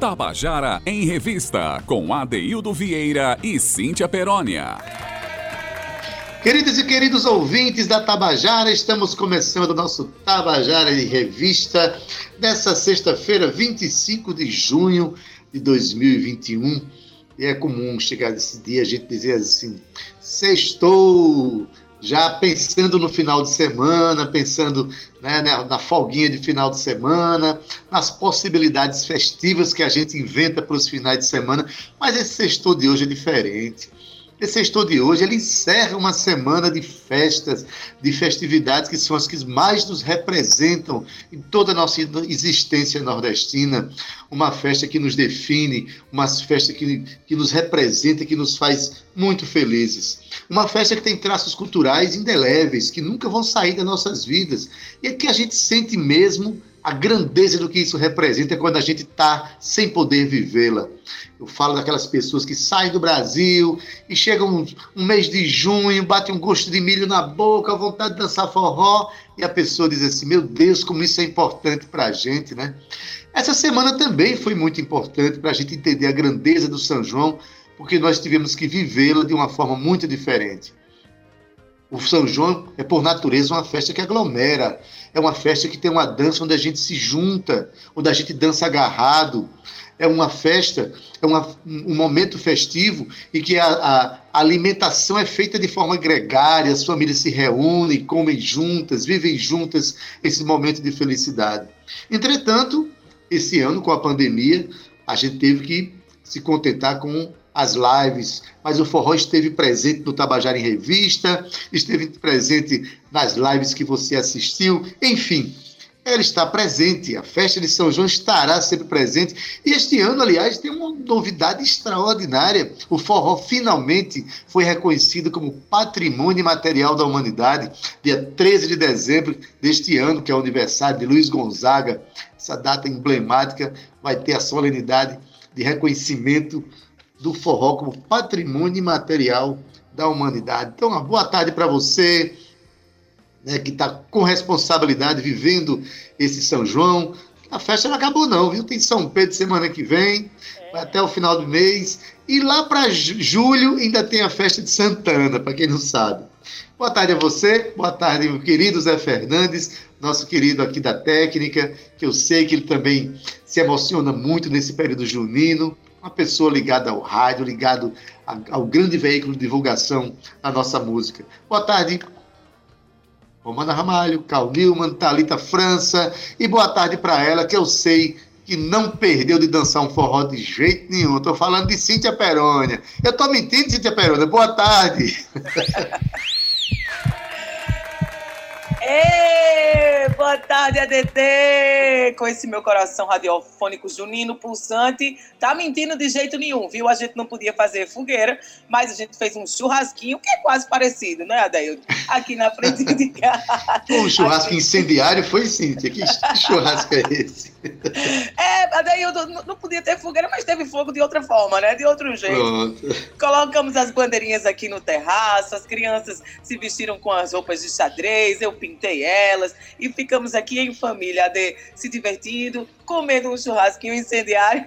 Tabajara em Revista, com Adeildo Vieira e Cíntia Perónia. Queridos e queridos ouvintes da Tabajara, estamos começando o nosso Tabajara em Revista dessa sexta-feira, 25 de junho de 2021. E é comum chegar nesse dia a gente dizer assim: sextou, já pensando no final de semana, pensando né, na, folguinha de final de semana, nas possibilidades festivas que a gente inventa para os finais de semana, mas esse sextou de hoje é diferente. Esse sexto de hoje, ele encerra uma semana de festas, de festividades que são as que mais nos representam em toda a nossa existência nordestina. Uma festa que nos define, uma festa que, que nos representa, que nos faz muito felizes. Uma festa que tem traços culturais indeléveis, que nunca vão sair das nossas vidas. E é que a gente sente mesmo a grandeza do que isso representa quando a gente está sem poder vivê-la. Eu falo daquelas pessoas que saem do Brasil e chegam um, um, mês de junho, batem um gosto de milho na boca, vontade de dançar forró, e a pessoa diz assim: Meu Deus, como isso é importante para a gente, né? Essa semana também foi muito importante para a gente entender a grandeza do São João, porque nós tivemos que vivê-la de uma forma muito diferente. O São João é, por natureza, uma festa que aglomera. É uma festa que tem uma dança onde a gente se junta, onde a gente dança agarrado. É uma festa, é uma, um momento festivo em que a, a, alimentação é feita de forma gregária, as famílias se reúnem, comem juntas, vivem juntas esse momento de felicidade. Entretanto, esse ano, com a pandemia, a gente teve que se contentar com as lives, mas o forró esteve presente no Tabajara em Revista, esteve presente nas lives que você assistiu, enfim, ela está presente, a festa de São João estará sempre presente. E este ano, aliás, tem uma novidade extraordinária. O forró finalmente foi reconhecido como Patrimônio Material da Humanidade, dia 13 de dezembro deste ano, que é o aniversário de Luiz Gonzaga. Essa data emblemática vai ter a solenidade de reconhecimento do forró como patrimônio material da humanidade. Então, uma boa tarde para você, né, que está com responsabilidade vivendo esse São João. A festa não acabou, não, viu? Tem São Pedro semana que vem, é. vai até o final do mês. E lá para julho ainda tem a festa de Santana, para quem não sabe. Boa tarde a você, boa tarde, meu querido Zé Fernandes, nosso querido aqui da técnica, que eu sei que ele também se emociona muito nesse período junino uma pessoa ligada ao rádio, ligado ao grande veículo de divulgação da nossa música. Boa tarde, Romana Ramalho, Carl Newman, Thalita França, e boa tarde para ela, que eu sei que não perdeu de dançar um forró de jeito nenhum. Estou falando de Cíntia Perônia. Eu estou mentindo, Cíntia Perônia. Boa tarde. Ei, boa tarde, ADT! Com esse meu coração radiofônico junino pulsante, tá mentindo de jeito nenhum, viu? A gente não podia fazer fogueira, mas a gente fez um churrasquinho que é quase parecido, né, Adeildo? Aqui na frente de casa. um churrasco incendiário foi, Cíntia? Que churrasco é esse? É, Adeildo, não podia ter fogueira, mas teve fogo de outra forma, né? De outro jeito. Pronto. Colocamos as bandeirinhas aqui no terraço, as crianças se vestiram com as roupas de xadrez, eu pintei elas e ficamos aqui em família, de se divertindo, comendo um churrasquinho incendiário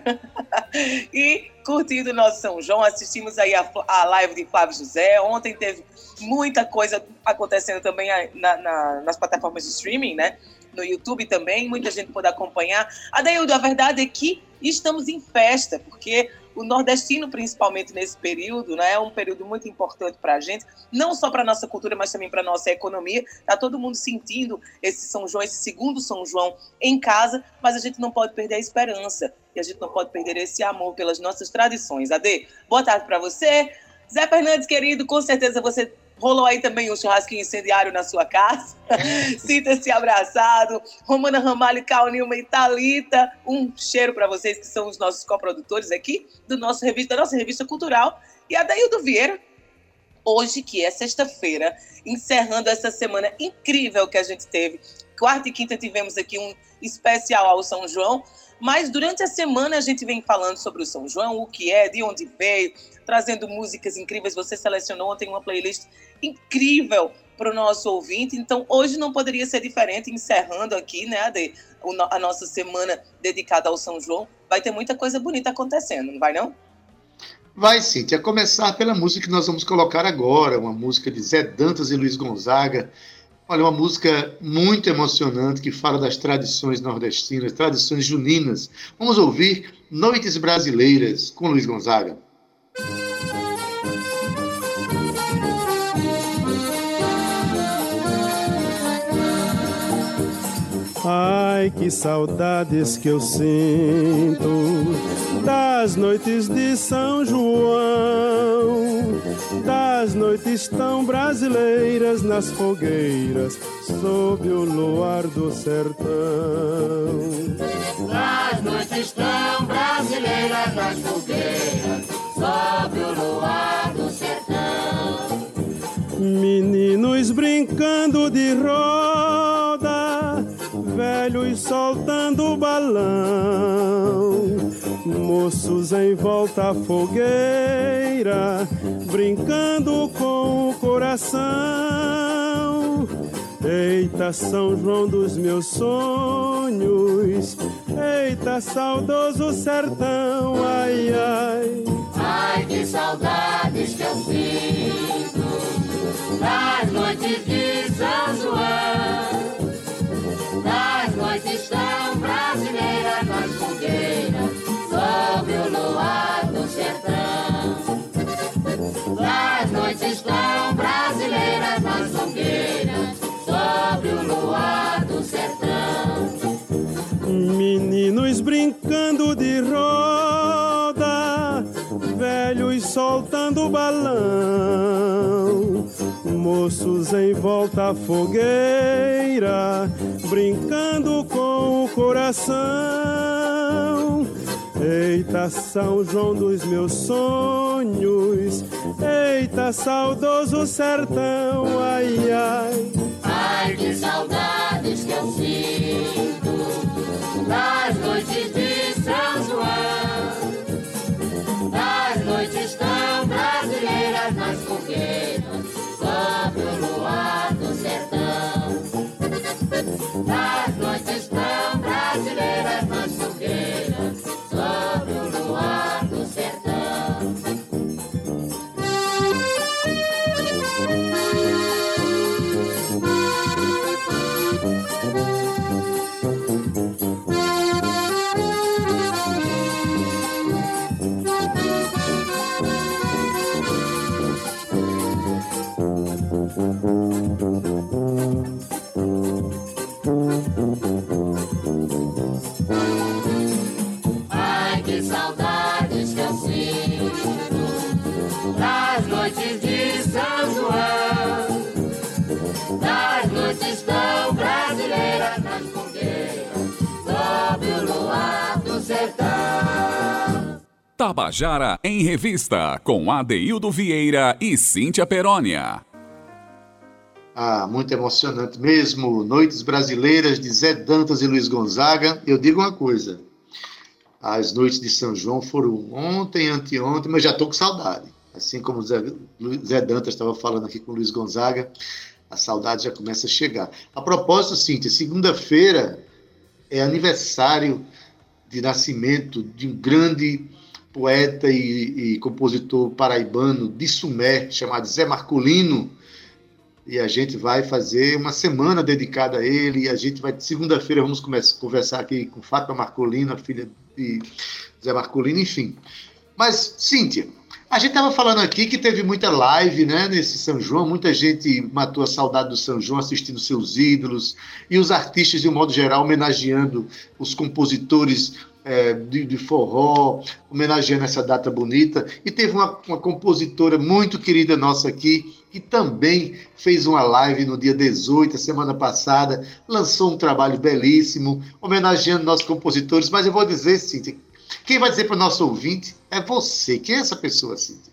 e curtindo o nosso São João. Assistimos aí a, a live de Flávio José. Ontem teve muita coisa acontecendo também na, na, nas plataformas de streaming, né? No YouTube também, muita gente pode acompanhar. Adeildo, a verdade é que estamos em festa, porque o nordestino, principalmente nesse período, né, é um período muito importante para a gente, não só para a nossa cultura, mas também para a nossa economia. Está todo mundo sentindo esse São João, esse segundo São João em casa, mas a gente não pode perder a esperança e a gente não pode perder esse amor pelas nossas tradições. Ade, boa tarde para você. Zé Fernandes, querido, com certeza você Rolou aí também um churrasquinho incendiário na sua casa. Sinta-se abraçado. Romana Ramalho, Cal Nilma e Thalita. Um cheiro para vocês que são os nossos coprodutores aqui do nosso revista, da nossa revista cultural. E a Daildo Vieira, hoje, que é sexta-feira, encerrando essa semana incrível que a gente teve. Quarta e quinta tivemos aqui um especial ao São João, Mas durante a semana a gente vem falando sobre o São João, o que é, de onde veio, trazendo músicas incríveis. Você selecionou ontem uma playlist incrível para o nosso ouvinte. Então, hoje não poderia ser diferente, encerrando aqui, né, a nossa semana dedicada ao São João. Vai ter muita coisa bonita acontecendo, não vai não? Vai, sim. A começar pela música que nós vamos colocar agora, uma música de Zé Dantas e Luiz Gonzaga. Olha, uma música muito emocionante que fala das tradições nordestinas, tradições juninas. Vamos ouvir Noites Brasileiras com Luiz Gonzaga. Ai, que saudades que eu sinto das noites de São João, das noites tão brasileiras nas fogueiras, sob o luar do sertão. Das noites tão brasileiras nas fogueiras, sob o luar do sertão. Meninos brincando de roda soltando balão, moços em volta à fogueira, brincando com o coração. Eita, São João dos meus sonhos, eita, saudoso sertão, ai, ai. Ai, que saudades que eu sinto. Das noites de São João noites tão brasileiras nas fogueiras, sob o luar do sertão. Das noites tão brasileiras nas fogueiras, sob o luar do sertão. Meninos brincando de roda, velhos soltando balão moços em volta à fogueira, brincando com o coração. Eita, São João dos meus sonhos, eita, saudoso sertão, ai, ai. Ai, que saudades que eu sinto das noites de São João, das noites tão brasileiras nas fogueiras Das noites Tabajara em Revista, com Adeildo Vieira e Cíntia Perónia. Ah, muito emocionante mesmo. Noites Brasileiras de Zé Dantas e Luiz Gonzaga. Eu digo uma coisa: as noites de São João foram ontem, anteontem, mas já estou com saudade. Assim como Zé, Zé Dantas estava falando aqui com Luiz Gonzaga, a saudade já começa a chegar. A propósito, Cíntia, segunda-feira é aniversário de nascimento de um grande poeta e, e compositor paraibano de Sumé, chamado Zé Marcolino e a gente vai fazer uma semana dedicada a ele. E a gente vai, segunda-feira, vamos começar, conversar aqui com Fátima Marcolino, a filha de Zé Marcolino, enfim. Mas, Cíntia, a gente estava falando aqui que teve muita live né, nesse São João, muita gente matou a saudade do São João assistindo seus ídolos, e os artistas, de um modo geral, homenageando os compositores é, de, de, forró, homenageando essa data bonita. E teve uma, uma, compositora muito querida nossa aqui, que também fez uma live no dia 18, semana passada, lançou um trabalho belíssimo, homenageando nossos compositores. Mas eu vou dizer, Cíntia, quem vai dizer para o nosso ouvinte é você. Quem é essa pessoa, Cíntia?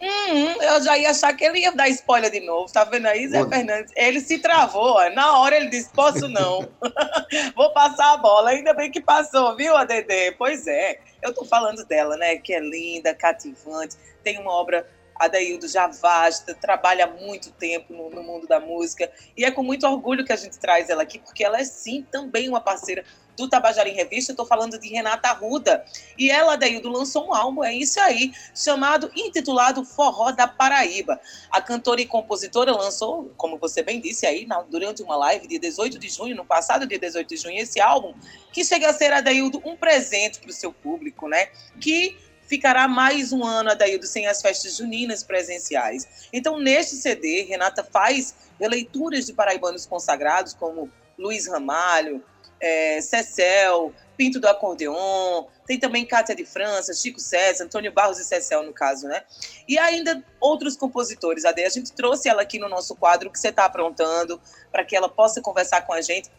Hum, eu já ia achar que ele ia dar spoiler de novo. Tá vendo aí, Zé Fernandes? Ele se travou. Ó. Na hora ele disse: Posso não. Vou passar a bola. Ainda bem que passou, viu, ADD? Pois é. Eu tô falando dela, né? Que é linda, cativante, tem uma obra Adaildo já vasta, trabalha há muito tempo no, no, mundo da música. E é com muito orgulho que a gente traz ela aqui, porque ela é sim também uma parceira do Tabajara em Revista. Estou falando de Renata Arruda. E ela, Adaildo, lançou um álbum, é isso aí, chamado, intitulado Forró da Paraíba. A cantora e compositora lançou, como você bem disse aí, na, durante uma live de 18 de junho, no passado dia 18 de junho, esse álbum, que chega a ser, Adaildo, um presente para o seu público, né? Que ficará mais um ano, Adaildo, sem as festas juninas presenciais. Então, neste CD, Renata faz releituras de paraibanos consagrados, como Luiz Ramalho, é, Cecel, Pinto do Acordeon, tem também Cátia de França, Chico César, Antônio Barros e Cecel, no caso, né? E ainda outros compositores. Ade, a gente trouxe ela aqui no nosso quadro que você está aprontando, para que ela possa conversar com a gente.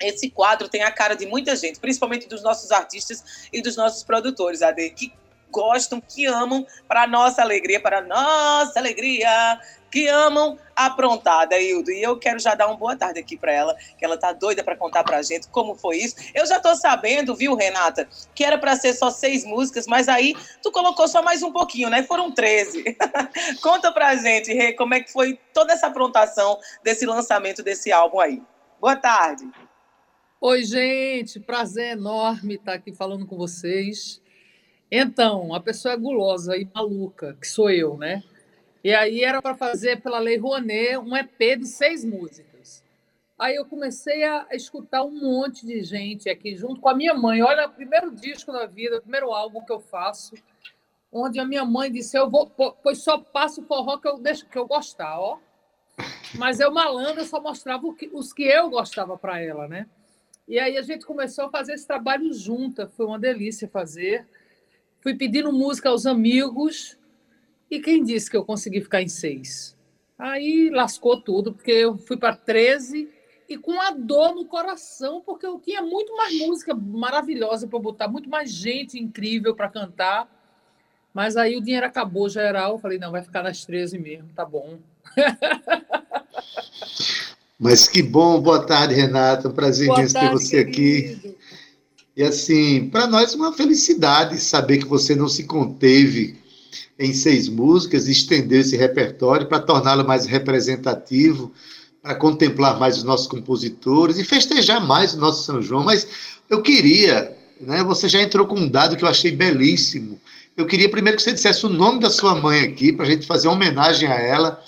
Esse quadro tem a cara de muita gente, principalmente dos nossos artistas e dos nossos produtores, Ade, que gostam, que amam, para nossa alegria, para nossa alegria, que amam aprontar, Daildo. E eu quero já dar uma boa tarde aqui para ela, que ela tá doida para contar para a gente como foi isso. Eu já tô sabendo, viu, Renata, que era para ser só seis músicas, mas aí tu colocou só mais um pouquinho, né? Foram 13. Conta pra gente, Rê, como é que foi toda essa aprontação desse lançamento desse álbum aí. Boa tarde. Oi, gente, prazer enorme estar aqui falando com vocês. Então, a pessoa é gulosa e maluca, que sou eu, né? E aí era para fazer pela Lei Rouanet um EP de seis músicas. Aí eu comecei a escutar um monte de gente aqui junto com a minha mãe. Olha, o primeiro disco da vida, o primeiro álbum que eu faço, onde a minha mãe disse: Eu vou, pois só passo forró que eu deixo que eu gostar, ó. Mas eu malandro só mostrava os que eu gostava para ela, né? E aí a gente começou a fazer esse trabalho junta, foi uma delícia fazer fui pedindo música aos amigos e quem disse que eu consegui ficar em seis? Aí lascou tudo, porque eu fui para 13 e com a dor no coração, porque eu tinha muito mais música maravilhosa para botar, muito mais gente incrível para cantar. Mas aí o dinheiro acabou geral, eu falei, não, vai ficar nas 13 mesmo, tá bom. Mas que bom, boa tarde, Renata. Um prazer imenso ter você querido. aqui. E assim, para nós é uma felicidade saber que você não se conteve em seis músicas, estender esse repertório para torná-lo mais representativo, para contemplar mais os nossos compositores e festejar mais o nosso São João. Mas eu queria, né? Você já entrou com um dado que eu achei belíssimo. Eu queria primeiro que você dissesse o nome da sua mãe aqui, para a gente fazer uma homenagem a ela.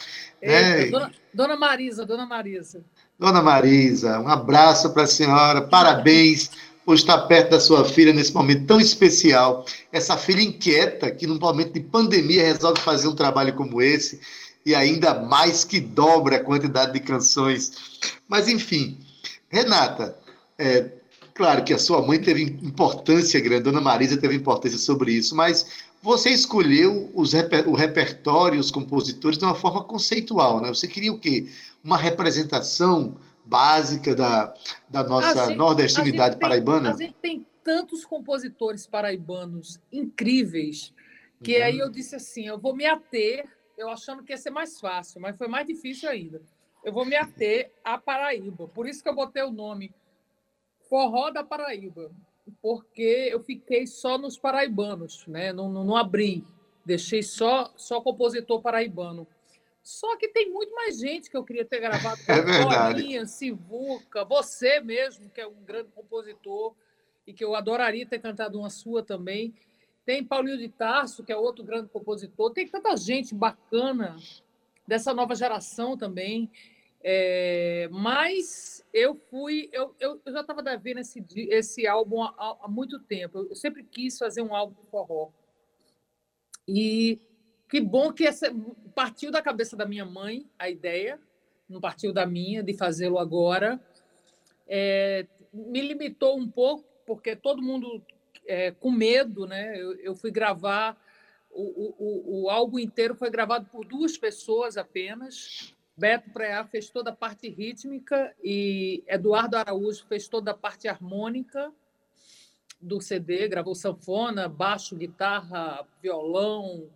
né? dona, dona Marisa, Dona Marisa. Dona Marisa, um abraço para a senhora, parabéns por estar perto da sua filha nesse momento tão especial. Essa filha inquieta, que num momento de pandemia resolve fazer um trabalho como esse, e ainda mais que dobra a quantidade de canções. Mas, enfim, Renata, é, claro que a sua mãe teve importância grande, Dona Marisa teve importância sobre isso, mas você escolheu os reper, o repertório, os compositores, de uma forma conceitual, né? Você queria o quê? Uma representação básica da, da nossa gente, nordestinidade paraibana? a gente tem tantos compositores paraibanos incríveis que uhum. aí eu disse assim, eu vou me ater, eu achando que ia ser mais fácil, mas foi mais difícil ainda. Eu vou me ater à Paraíba. Por isso que eu botei o nome Forró da Paraíba, porque eu fiquei só nos paraibanos, né? não, não, não abri, deixei só, só compositor paraibano. Só que tem muito mais gente que eu queria ter gravado. É verdade. Bolinha, Sivuca, você mesmo, que é um grande compositor e que eu adoraria ter cantado uma sua também. Tem Paulinho de Tarso, que é outro grande compositor. Tem tanta gente bacana dessa nova geração também. É, mas eu fui, eu, eu, eu já estava devendo esse, esse álbum há, há, muito tempo. Eu sempre quis fazer um álbum de forró. E que bom que essa, partiu da cabeça da minha mãe a ideia, não partiu da minha, de fazê-lo agora. É, me limitou um pouco, porque todo mundo é, com medo, né? Eu, eu fui gravar, o, o, o, álbum inteiro foi gravado por duas pessoas apenas. Beto Preá fez toda a parte rítmica e Eduardo Araújo fez toda a parte harmônica do CD, gravou sanfona, baixo, guitarra, violão,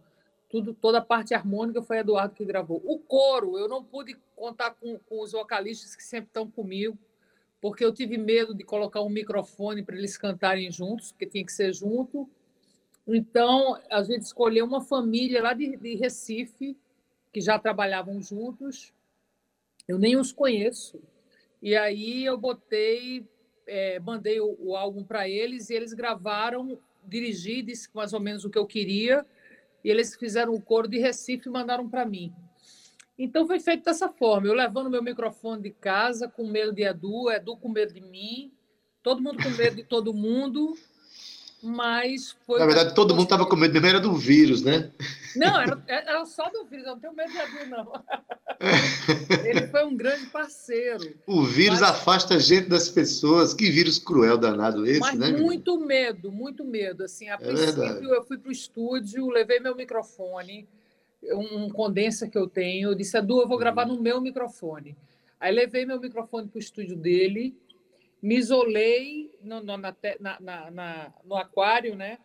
tudo, toda a parte harmônica foi Eduardo que gravou. O coro, eu não pude contar com, com os vocalistas que sempre estão comigo, porque eu tive medo de colocar um microfone para eles cantarem juntos, porque tinha que ser junto. Então, a gente escolheu uma família lá de, de Recife, que já trabalhavam juntos. Eu nem os conheço. E aí eu botei, é, mandei o, o álbum para eles e eles gravaram, dirigi, disse mais ou menos o que eu queria, e eles fizeram o coro de Recife e mandaram para mim. Então foi feito dessa forma, eu levando meu microfone de casa, com medo de Edu, Edu com medo de mim, todo mundo com medo de todo mundo, mas foi. Na verdade, todo mundo estava com medo mesmo, era do vírus, né? Não, era, era só do vírus, eu não tenho medo de Edu, não. Ele foi um grande parceiro. O vírus mas... afasta a gente das pessoas. Que vírus cruel danado esse, mas né? Muito medo, muito medo. Assim, a é princípio, verdade. eu fui para o estúdio, levei meu microfone, um condensa que eu tenho. Eu disse, Edu, eu vou gravar uhum. no meu microfone. Aí levei meu microfone para o estúdio dele me isolei no, no, na, na, na, no aquário, né?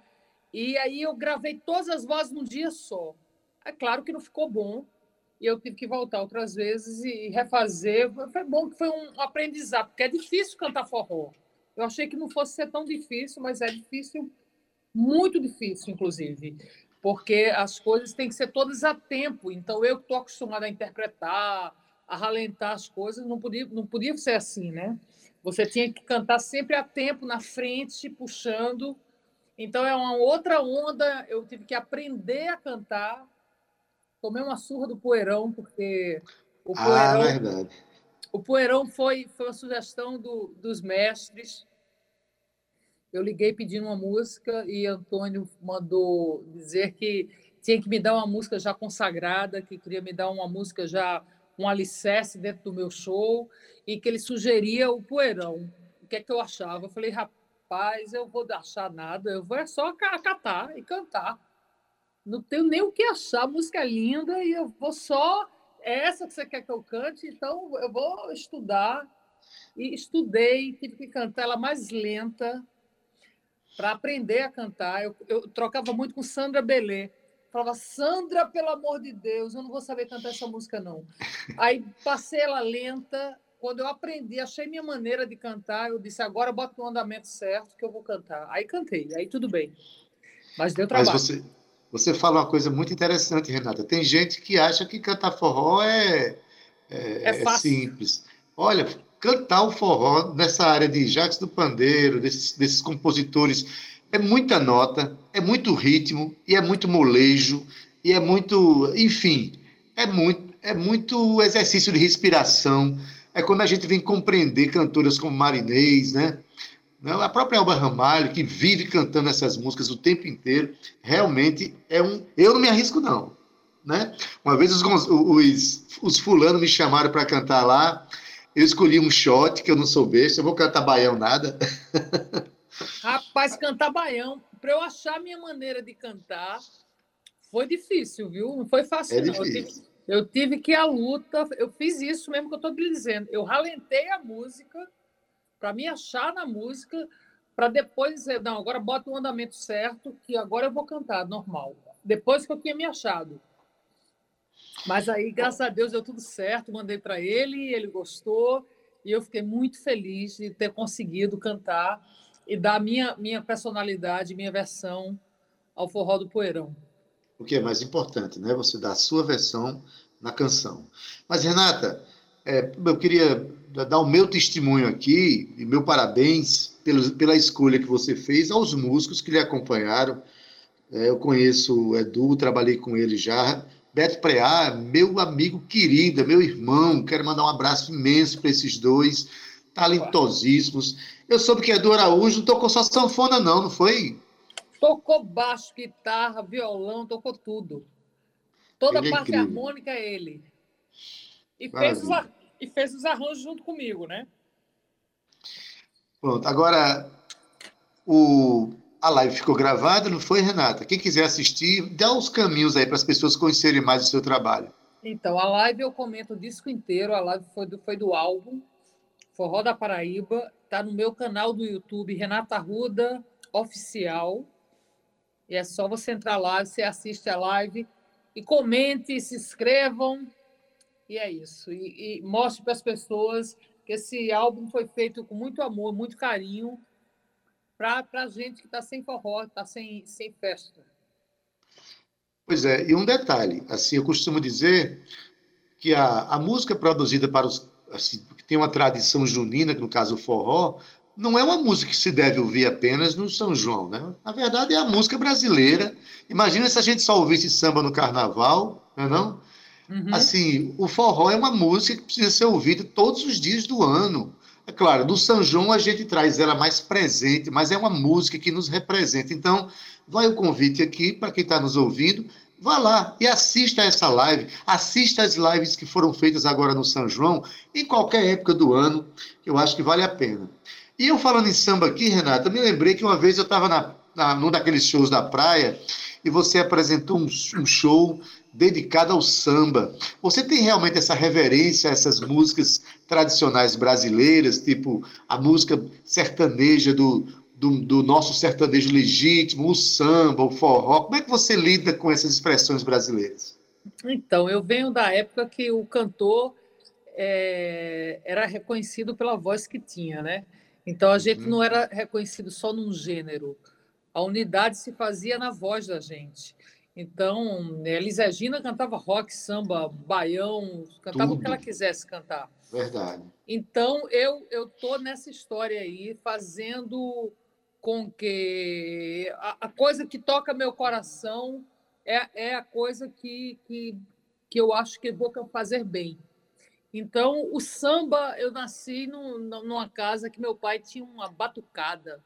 E aí eu gravei todas as vozes num dia só. É claro que não ficou bom, e eu tive que voltar outras vezes e refazer. Foi bom que foi um aprendizado, porque é difícil cantar forró. Eu achei que não fosse ser tão difícil, mas é difícil, muito difícil, inclusive, porque as coisas têm que ser todas a tempo. Então, eu que estou acostumada a interpretar, a ralentar as coisas, não podia, não podia ser assim, né? Você tinha que cantar sempre a tempo, na frente, puxando. Então é uma outra onda. Eu tive que aprender a cantar. Tomei uma surra do poeirão, porque o ah, poeirão, ah, verdade. O poeirão foi, foi uma sugestão do, dos mestres. Eu liguei pedindo uma música e Antônio mandou dizer que tinha que me dar uma música já consagrada, que queria me dar uma música já um alicerce dentro do meu show e que ele sugeria o poeirão. O que é que eu achava? Eu falei, rapaz, eu vou achar nada, eu vou é só catar e cantar. Não tenho nem o que achar, a música é linda e eu vou só. É essa que você quer que eu cante, então eu vou estudar. E estudei, tive que cantar ela mais lenta para aprender a cantar. Eu, eu trocava muito com Sandra Belê Falava, Sandra, pelo amor de Deus, eu não vou saber cantar essa música, não. Aí passei ela lenta. Quando eu aprendi, achei minha maneira de cantar, eu disse, agora bota no andamento certo que eu vou cantar. Aí cantei, aí tudo bem. Mas deu trabalho. Mas você, você fala uma coisa muito interessante, Renata. Tem gente que acha que cantar forró é, é, é, é simples. Olha, cantar o forró nessa área de Jacques do Pandeiro, desses, desses compositores é muita nota, é muito ritmo e é muito molejo e é muito, enfim, é muito, é muito exercício de respiração. É quando a gente vem compreender cantoras como Marinês, né? A própria Alba Ramalho, que vive cantando essas músicas o tempo inteiro, realmente é um. Eu não me arrisco, não. Né? Uma vez os, os, os fulanos me chamaram para cantar lá, eu escolhi um shot que eu não sou besta, eu vou cantar baião nada. Rapaz, cantar baião, para eu achar a minha maneira de cantar, foi difícil, viu? Não foi fácil, é não. Eu tive, eu tive, que ir à luta, eu fiz isso mesmo que eu estou lhe dizendo. Eu ralentei a música para me achar na música, para depois dizer, não, agora bota o andamento certo, que agora eu vou cantar normal. Depois que eu tinha me achado. Mas aí, graças a Deus, deu tudo certo, mandei para ele, ele gostou, e eu fiquei muito feliz de ter conseguido cantar e dar minha, minha personalidade, minha versão ao forró do poeirão. O que é mais importante, né? Você dar a sua versão na canção. Mas, Renata, é, eu queria dar o meu testemunho aqui, e meu parabéns pelo, pela escolha que você fez aos músicos que lhe acompanharam. É, eu conheço o Edu, trabalhei com ele já. Beto Preá, meu amigo querido, meu irmão, quero mandar um abraço imenso para esses dois, talentosíssimos. Eu soube que Edu Araújo não tocou só sanfona, não, não foi? Tocou baixo, guitarra, violão, tocou tudo. Toda a é parte harmônica é ele. E fez, os, e fez os arranjos junto comigo, né? Pronto, agora o, a live ficou gravada, não foi, Renata? Quem quiser assistir, dá os caminhos aí para as pessoas conhecerem mais o seu trabalho. Então, a live eu comento o disco inteiro, a live foi do, foi do álbum Forró da Paraíba, Está no meu canal do YouTube, Renata Ruda Oficial. E é só você entrar lá, você assiste a live e comente, se inscrevam. E é isso. E, e mostre para as pessoas que esse álbum foi feito com muito amor, muito carinho, para a gente que está sem forró, está sem, sem festa. Pois é, e um detalhe, assim, eu costumo dizer que a, a música produzida para os, assim, tem uma tradição junina, que no caso o forró, não é uma música que se deve ouvir apenas no São João, né? Na verdade é a música brasileira. Imagina se a gente só ouvisse samba no carnaval, não é não? Uhum. Assim, o forró é uma música que precisa ser ouvida todos os dias do ano. É claro, no São João a gente traz ela mais presente, mas é uma música que nos representa. Então, vai o convite aqui para quem está nos ouvindo, vá lá e assista essa live, assista as lives que foram feitas agora no São João, em qualquer época do ano, eu acho que vale a pena. E eu falando em samba aqui, Renata, me lembrei que uma vez eu estava na, na, num daqueles shows da praia e você apresentou um, um show dedicada ao samba. Você tem realmente essa reverência a essas músicas tradicionais brasileiras, tipo a música sertaneja do, do, do, nosso sertanejo legítimo, o samba, o forró? Como é que você lida com essas expressões brasileiras? Então, eu venho da época que o cantor é, era reconhecido pela voz que tinha, né? Então, a gente uhum. não era reconhecido só num gênero. A unidade se fazia na voz da gente. Então, Elis Regina cantava rock, samba, baião, cantava Tudo. o que ela quisesse cantar. Verdade. Então, eu eu tô nessa história aí, fazendo com que a, a coisa que toca meu coração é, é a coisa que, que, que eu acho que vou fazer bem. Então, o samba, eu nasci no, numa casa que meu pai tinha uma batucada.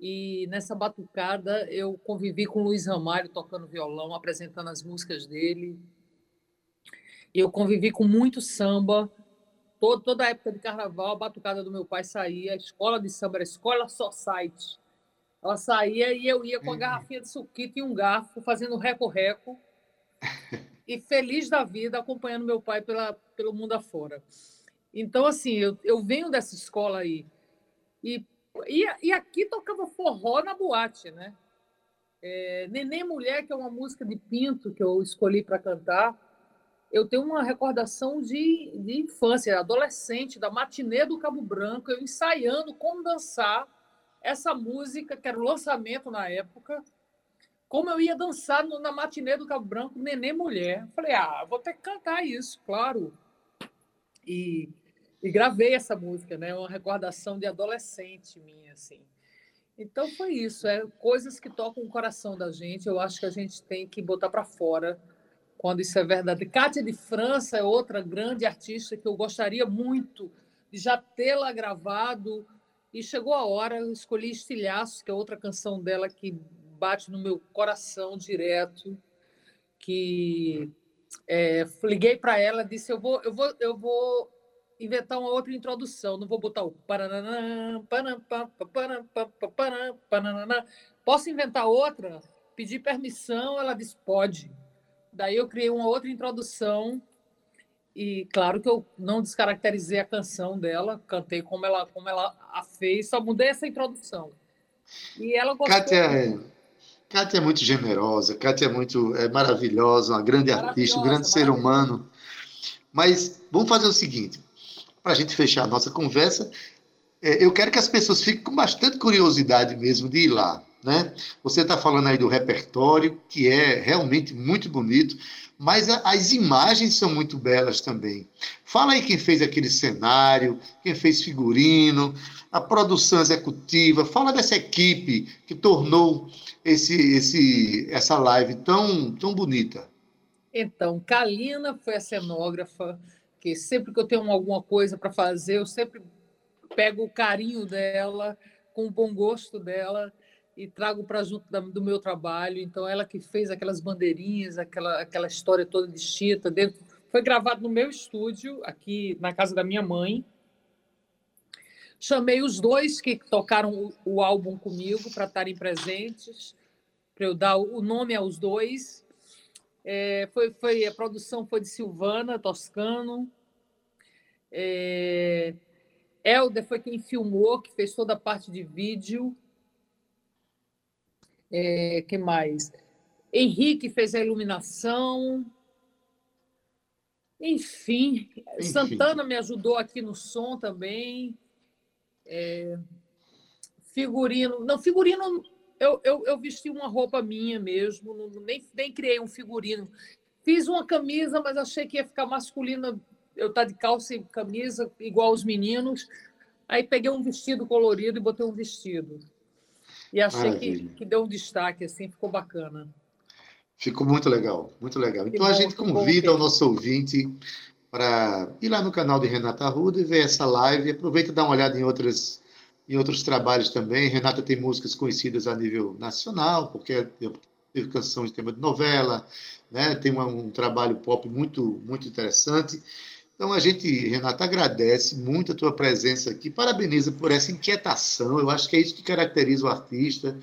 E nessa batucada eu convivi com o Luiz Ramalho tocando violão, apresentando as músicas dele. Eu convivi com muito samba. Todo, toda a época de carnaval, a batucada do meu pai saía, a escola de samba era a escola Society. Ela saía e eu ia com a uhum. garrafinha de suquito e um garfo, fazendo reco-reco. E feliz da vida, acompanhando meu pai pela, pelo mundo afora. Então, assim, eu, eu venho dessa escola aí. E e, e aqui tocava forró na boate, né? É, Neném Mulher, que é uma música de Pinto que eu escolhi para cantar, eu tenho uma recordação de, de infância, adolescente, da matinê do Cabo Branco, eu ensaiando como dançar essa música, que era o lançamento na época, como eu ia dançar no, na matinê do Cabo Branco, Neném Mulher. Falei, ah, vou ter que cantar isso, claro. E e gravei essa música, né? Uma recordação de adolescente minha, assim. Então foi isso, é coisas que tocam o coração da gente. Eu acho que a gente tem que botar para fora quando isso é verdade. Cátia de França é outra grande artista que eu gostaria muito de já tê-la gravado. E chegou a hora, eu escolhi Estilhaço, que é outra canção dela que bate no meu coração direto. Que é, liguei para ela, disse: eu vou, eu vou, eu vou inventar uma outra introdução. Não vou botar o Posso inventar outra? Pedir permissão, ela disse pode. Daí eu criei uma outra introdução e claro que eu não descaracterizei a canção dela, cantei como ela como ela a fez, só mudei essa introdução. E ela gostou. Kátia, é, Kátia é muito generosa, Kátia é muito é maravilhosa, uma grande artista, um grande ser humano. Mas vamos fazer o seguinte: para a gente fechar a nossa conversa, é, eu quero que as pessoas fiquem com bastante curiosidade mesmo de ir lá. Né? Você está falando aí do repertório, que é realmente muito bonito, mas a, as imagens são muito belas também. Fala aí quem fez aquele cenário, quem fez figurino, a produção executiva, fala dessa equipe que tornou esse, esse, essa live tão, tão bonita. Então, Kalina foi a cenógrafa, que sempre que eu tenho alguma coisa para fazer, eu sempre pego o carinho dela, com o bom gosto dela e trago para junto da, do meu trabalho. Então, ela que fez aquelas bandeirinhas, aquela, aquela história toda de Chita, dentro, foi gravado no meu estúdio, aqui na casa da minha mãe. Chamei os dois que tocaram o, o álbum comigo para estarem presentes, para eu dar o nome aos dois é, foi, foi, a produção foi de Silvana Toscano. É, Helder foi quem filmou, que fez toda a parte de vídeo. É, que mais? Henrique fez a iluminação. Enfim, Enfim, Santana me ajudou aqui no som também. É, figurino. Não, figurino, eu, eu, eu, vesti uma roupa minha mesmo, não, nem, nem criei um figurino. Fiz uma camisa, mas achei que ia ficar masculina. Eu tá de calça e camisa, igual os meninos. Aí peguei um vestido colorido e botei um vestido. E achei que, que, deu um destaque, assim, ficou bacana. Ficou muito legal, muito legal. Então a gente convida o nosso ouvinte para ir lá no canal de Renata Arruda e ver essa live. Aproveita e dá uma olhada em outras em outros trabalhos também. Renata tem músicas conhecidas a nível nacional, porque teve canção de tema de novela, né? tem uma, um trabalho pop muito, muito interessante. Então a gente, Renata, agradece muito a tua presença aqui, parabeniza por essa inquietação. Eu acho que é isso que caracteriza o artista.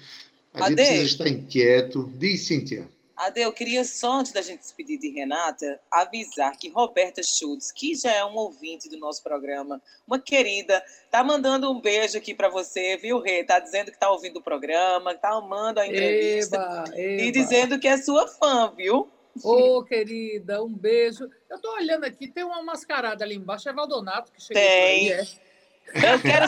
A Ade, gente precisa estar inquieto. Diz, Cíntia. Ade, eu queria só, antes da gente despedir de Renata, avisar que Roberta Schultz, que já é um ouvinte do nosso programa, uma querida, tá mandando um beijo aqui para você, viu, Rê? Tá dizendo que tá ouvindo o programa, tá amando a entrevista. Eba, eba. E dizendo que é sua fã, viu? Ô, oh, querida, um beijo. Eu tô olhando aqui, tem uma mascarada ali embaixo, é Valdonato que chegou tem. Aí, é. Eu quero,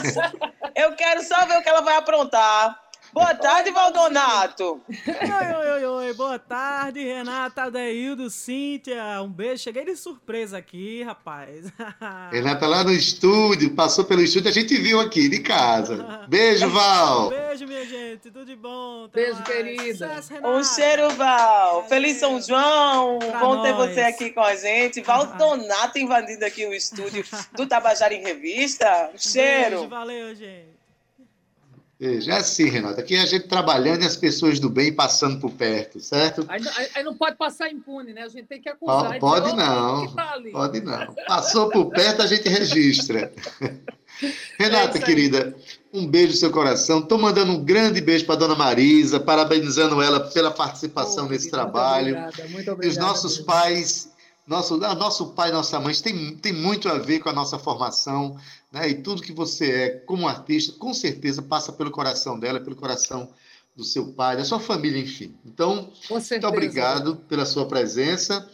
eu quero só ver o que ela vai aprontar. Boa tarde, Valdonato. Oi, oi, oi, oi. Boa tarde, Renata, Adeildo, Cíntia. Um beijo. Cheguei de surpresa aqui, rapaz. Renata lá no estúdio, passou pelo estúdio, a gente viu aqui, de casa. Beijo, Val. Beijo, minha gente. Tudo de bom. Até beijo, mais. querida. Sucesso, um cheiro, Val. Feliz São João. Pra bom nós. ter você aqui com a gente. Valdonato invadindo aqui o estúdio do Tabajara em Revista. Um cheiro. Beijo, valeu, gente. Veja, é assim, Renata, aqui a gente trabalhando e as pessoas do bem passando por perto, certo? Aí, aí não pode passar impune, né? A gente tem que acusar. Oh, pode dizer, não, tá pode não. Passou por perto, a gente registra. Renata, é querida, um beijo no seu coração. Estou mandando um grande beijo para dona Marisa, parabenizando ela pela participação oh, nesse querida, trabalho. Muito obrigada, muito obrigada, e os nossos pais nosso, nosso pai nossa mãe tem, tem muito a ver com a nossa formação, né? E tudo que você é como artista, com certeza passa pelo coração dela, pelo coração do seu pai, da sua família, enfim. Então, muito obrigado pela sua presença.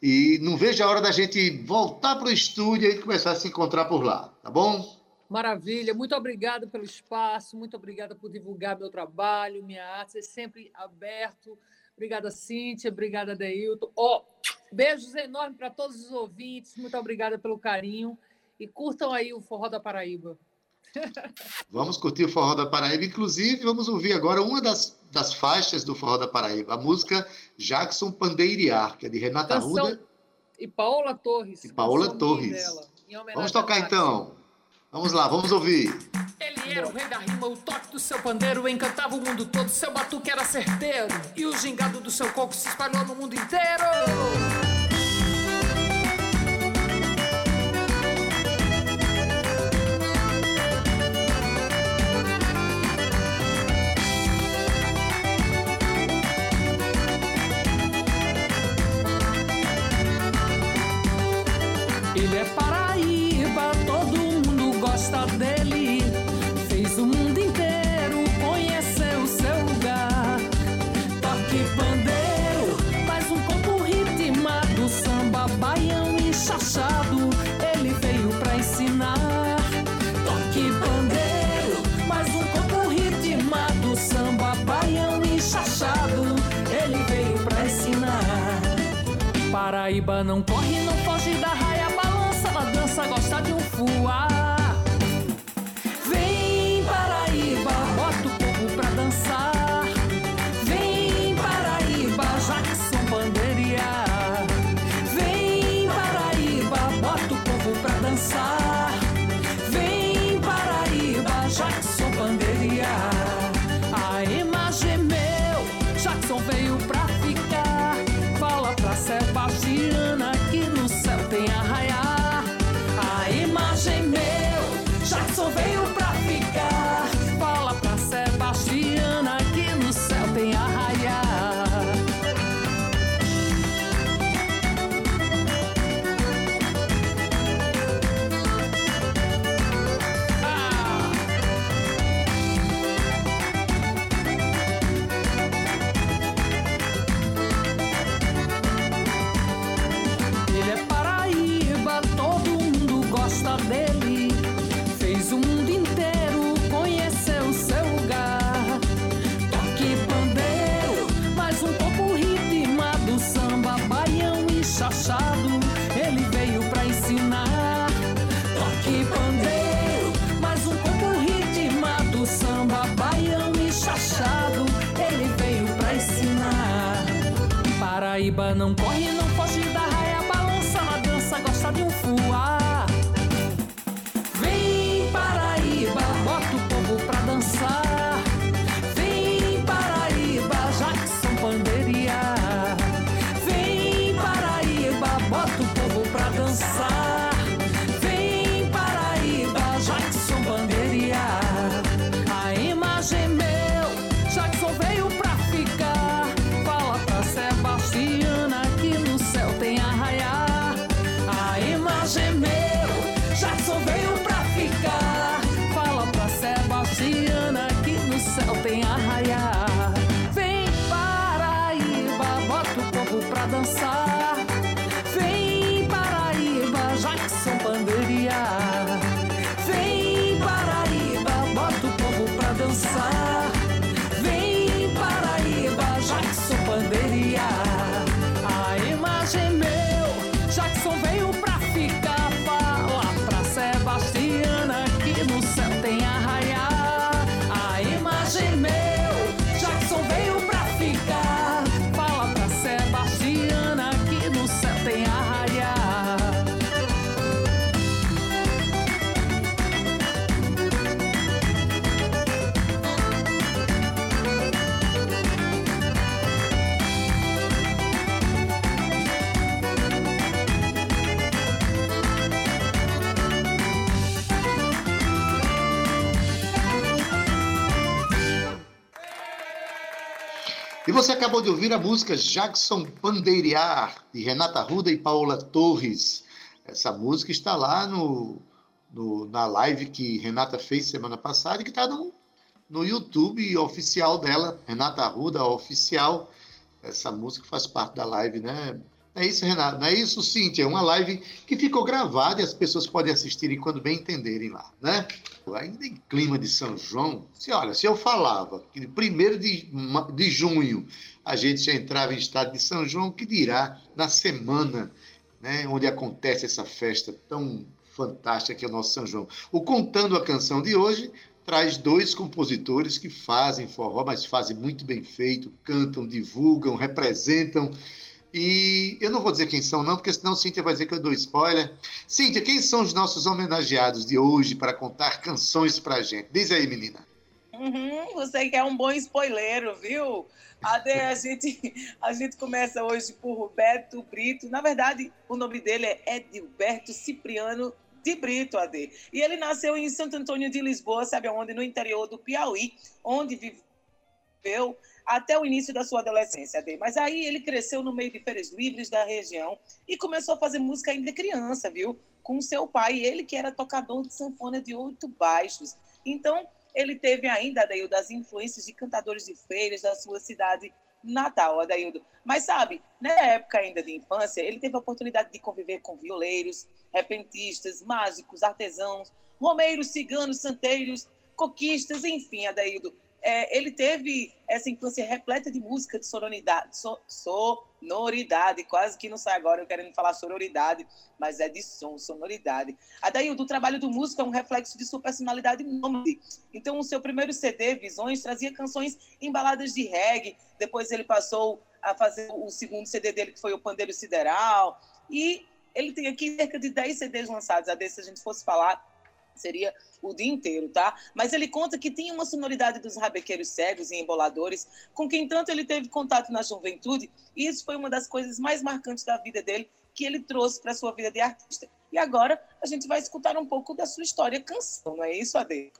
E não vejo a hora da gente voltar para o estúdio e começar a se encontrar por lá, tá bom? Maravilha, muito obrigada pelo espaço, muito obrigada por divulgar meu trabalho, minha arte, é sempre aberto. Obrigada, Cíntia, obrigada, Deilton. Oh, Beijos enormes para todos os ouvintes. Muito obrigada pelo carinho. E curtam aí o Forró da Paraíba. Vamos curtir o Forró da Paraíba. Inclusive, vamos ouvir agora uma das, das faixas do Forró da Paraíba, a música Jackson Pandeiriar, que é de Renata Canção... Ruda. E Paola Torres. E Paola Torres. Dela, vamos tocar então. Vamos lá, vamos ouvir. Ele era o rei da rima, o toque do seu pandeiro encantava o mundo todo, seu batuque era certeiro. E o gingado do seu coco se espalhou no mundo inteiro. Não corre, não foge da raia, balança na dança, gosta de um fuá. Você acabou de ouvir a música Jackson Pandeirear, de Renata Ruda e Paola Torres. Essa música está lá no, no- na live que Renata fez semana passada e que está no, no YouTube oficial dela, Renata Ruda Oficial. Essa música faz parte da live, né? É isso, Renata? Não é isso, Cíntia? É uma live que ficou gravada e as pessoas podem assistirem quando bem entenderem lá, né? Ainda em clima de São João, se olha, se eu falava que 1 de, de junho a gente já entrava em estado de São João, que dirá na semana né, onde acontece essa festa tão fantástica que é o nosso São João. O Contando a Canção de hoje traz dois compositores que fazem forró, mas fazem muito bem feito, cantam, divulgam, representam. E eu não vou dizer quem são, não, porque senão Cíntia vai dizer que eu dou spoiler. Cíntia, quem são os nossos homenageados de hoje para contar canções pra gente? Diz aí, menina. Uhum, você que é um bom spoileiro, viu? Ade, a gente, a gente começa hoje por Roberto Brito. Na verdade, o nome dele é Edilberto Cipriano de Brito, Ade. E ele nasceu em Santo Antônio de Lisboa, sabe aonde? No interior do Piauí, onde até o início da sua adolescência, Ade. Mas aí ele cresceu no meio de feiras livres da região e começou a fazer música ainda criança, viu? Com seu pai, ele que era tocador de sanfona de oito baixos. Então, ele teve ainda, Adaildo, das influências de cantadores de feiras da sua cidade natal, Adaildo. Mas sabe, na época ainda de infância, ele teve a oportunidade de conviver com violeiros, repentistas, mágicos, artesãos, romeiros, ciganos, santeiros, coquistas, enfim, Adaildo. É, ele teve essa infância repleta de música, de sonoridade, so, sonoridade, quase que não sai agora eu querendo falar sororidade, mas é de som, sonoridade. Adaildo, o trabalho do músico é um reflexo de sua personalidade nômade. Então, o seu primeiro CD, Visões, trazia canções embaladas de reggae, depois ele passou a fazer o segundo CD dele, que foi o Pandeiro Sideral, e ele tem aqui cerca de 10 CDs lançados, a desse, se a gente fosse falar, seria o dia inteiro, tá? Mas ele conta que tinha uma sonoridade dos rabequeiros cegos e emboladores, com quem tanto ele teve contato na juventude, e isso foi uma das coisas mais marcantes da vida dele, que ele trouxe para sua vida de artista. E agora a gente vai escutar um pouco da sua história canção, não é isso, Ade?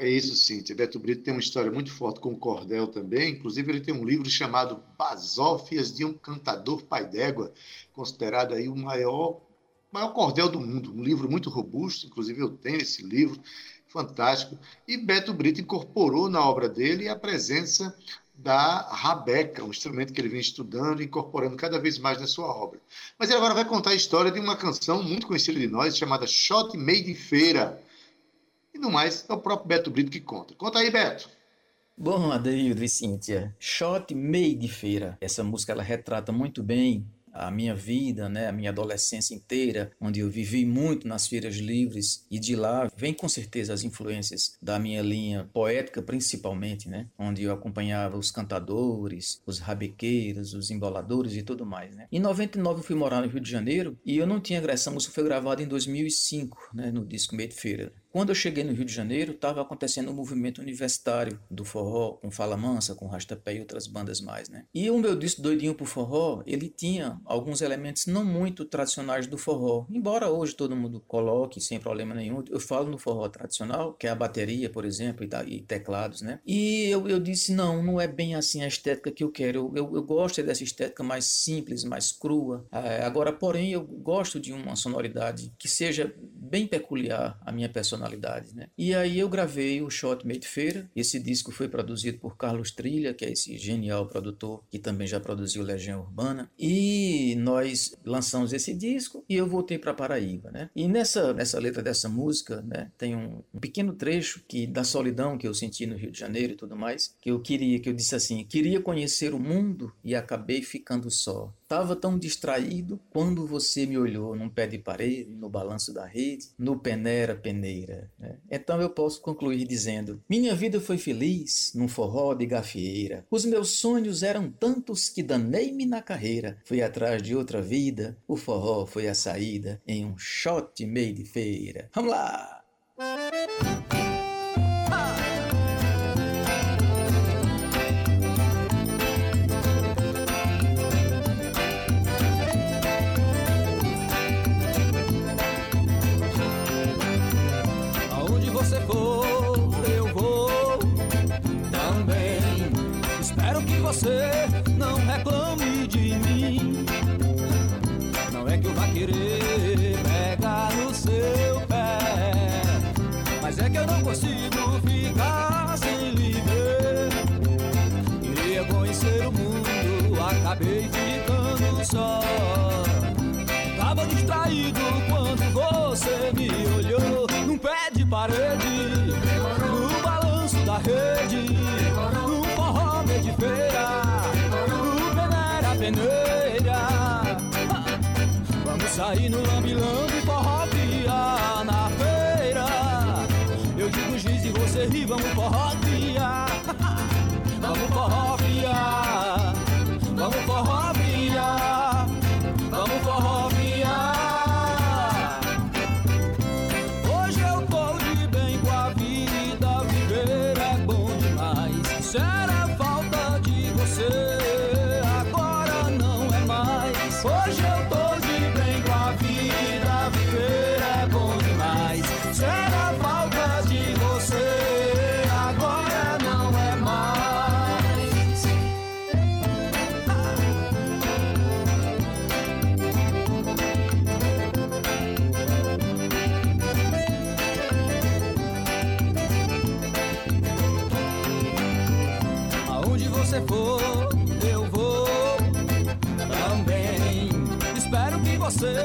É isso, Cíntia. Beto Brito tem uma história muito forte com o cordel também. Inclusive, ele tem um livro chamado Basófias de um Cantador Pai d'Égua, considerado aí o maior, maior cordel do mundo. Um livro muito robusto, inclusive eu tenho esse livro, fantástico. E Beto Brito incorporou na obra dele a presença da rabeca, um instrumento que ele vem estudando e incorporando cada vez mais na sua obra. Mas ele agora vai contar a história de uma canção muito conhecida de nós, chamada Shot Made em Feira. E no mais, é o próprio Beto Brito que conta. Conta aí, Beto. Bom, Adeildo e Cíntia, Shot Made Feira. Essa música ela retrata muito bem a minha vida, né, a minha adolescência inteira, onde eu vivi muito nas feiras livres e de lá vem com certeza as influências da minha linha poética principalmente, né, onde eu acompanhava os cantadores, os rabequeiros, os emboladores e tudo mais, né. Em 99 eu fui morar no Rio de Janeiro e eu não tinha agressão, isso foi gravado em 2005, né, no disco Meio de Feira. Quando eu cheguei no Rio de Janeiro, estava acontecendo um movimento universitário do forró, com Fala Mansa, com Rastapé e outras bandas mais, né? E o meu disco Doidinho pro Forró, ele tinha alguns elementos não muito tradicionais do forró. Embora hoje todo mundo coloque sem problema nenhum, eu falo no forró tradicional, que é a bateria, por exemplo, e, teclados, né? E eu, eu disse, não, não é bem assim a estética que eu quero. Eu, eu, eu gosto dessa estética mais simples, mais crua. É, agora, porém, eu gosto de uma sonoridade que seja bem peculiar à minha personalidade personalidades, né? E aí eu gravei o Shot Made Feira. Esse disco foi produzido por Carlos Trilha, que é esse genial produtor que também já produziu Legião Urbana. E nós lançamos esse disco e eu voltei para Paraíba, né? E nessa nessa letra dessa música, né, tem um, um pequeno trecho que da solidão que eu senti no Rio de Janeiro e tudo mais, que eu queria, que eu disse assim, queria conhecer o mundo e acabei ficando só. Tava tão distraído quando você me olhou num pé de parede, no balanço da rede, no peneira peneira. Né? Então eu posso concluir dizendo: Minha vida foi feliz num forró de gafieira. Os meus sonhos eram tantos que danei-me na carreira. Fui atrás de outra vida, o forró foi a saída em um shot meio de feira. Vamos lá! você você for, eu vou também. Espero que você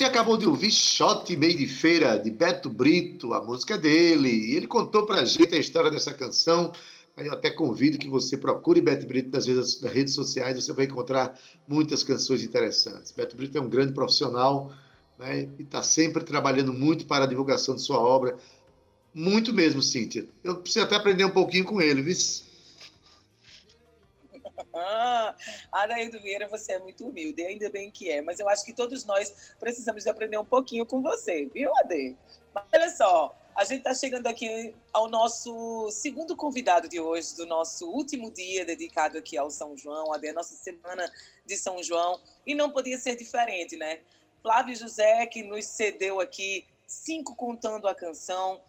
Você acabou de ouvir Shot Meio de Feira, de Beto Brito, a música dele. E ele contou pra gente a história dessa canção. Eu até convido que você procure Beto Brito nas redes, nas redes sociais, você vai encontrar muitas canções interessantes. Beto Brito é um grande profissional né, e está sempre trabalhando muito para a divulgação de sua obra. Muito mesmo, Cíntia. Eu preciso até aprender um pouquinho com ele, viu? Adaildo Vieira, você é muito humilde, ainda bem que é, mas eu acho que todos nós precisamos de aprender um pouquinho com você, viu, Ade? Mas olha só, a gente está chegando aqui ao nosso segundo convidado de hoje, do nosso último dia dedicado aqui ao São João, a nossa semana de São João, e não podia ser diferente, né? Flávio José, que nos cedeu aqui cinco contando a canção,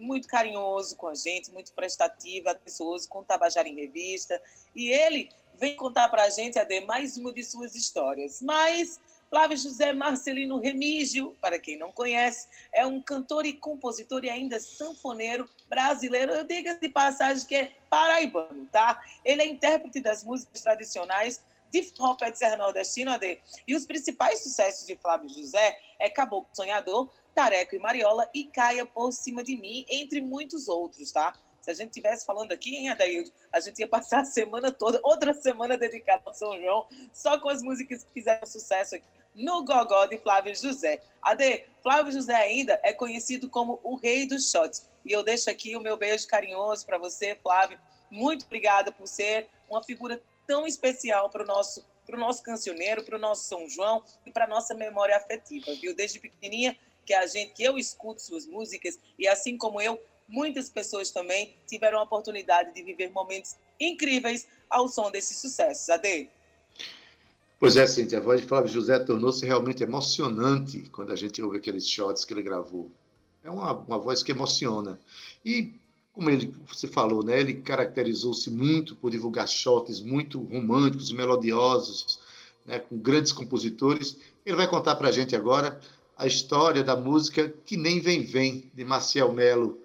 muito carinhoso com a gente, muito prestativo, atencioso com o Tabajara em Revista. E ele vem contar para a gente, Ade, mais uma de suas histórias. Mas Flávio José Marcelino Remígio, para quem não conhece, é um cantor e compositor e ainda sanfoneiro brasileiro. Eu digo de passagem que é paraibano, tá? Ele é intérprete das músicas tradicionais de forró pé de Serra Nordestina, Ade. E os principais sucessos de Flávio José é Caboclo Sonhador, Tareco e Mariola e Caia por cima de mim, entre muitos outros, tá? Se a gente estivesse falando aqui, hein, Adaildo, a gente ia passar a semana toda, outra semana dedicada ao São João, só com as músicas que fizeram sucesso aqui no Gogó de Flávio José. Ade, Flávio José ainda é conhecido como o rei dos shots. E eu deixo aqui o meu beijo carinhoso para você, Flávio. Muito obrigada por ser uma figura tão especial para o nosso para o nosso cancioneiro, para o nosso São João e para a nossa memória afetiva, viu? Desde pequenininha que a gente, que eu escuto suas músicas e assim como eu, muitas pessoas também tiveram a oportunidade de viver momentos incríveis ao som desses sucessos. Ade? Pois é, Cíntia, a voz de Flávio José tornou-se realmente emocionante quando a gente ouve aqueles shots que ele gravou. É uma, uma voz que emociona. E, como ele, você falou, né, ele caracterizou-se muito por divulgar shots muito românticos, melodiosos, né, com grandes compositores. Ele vai contar para a gente agora a história da música Que Nem Vem Vem, de Maciel Melo.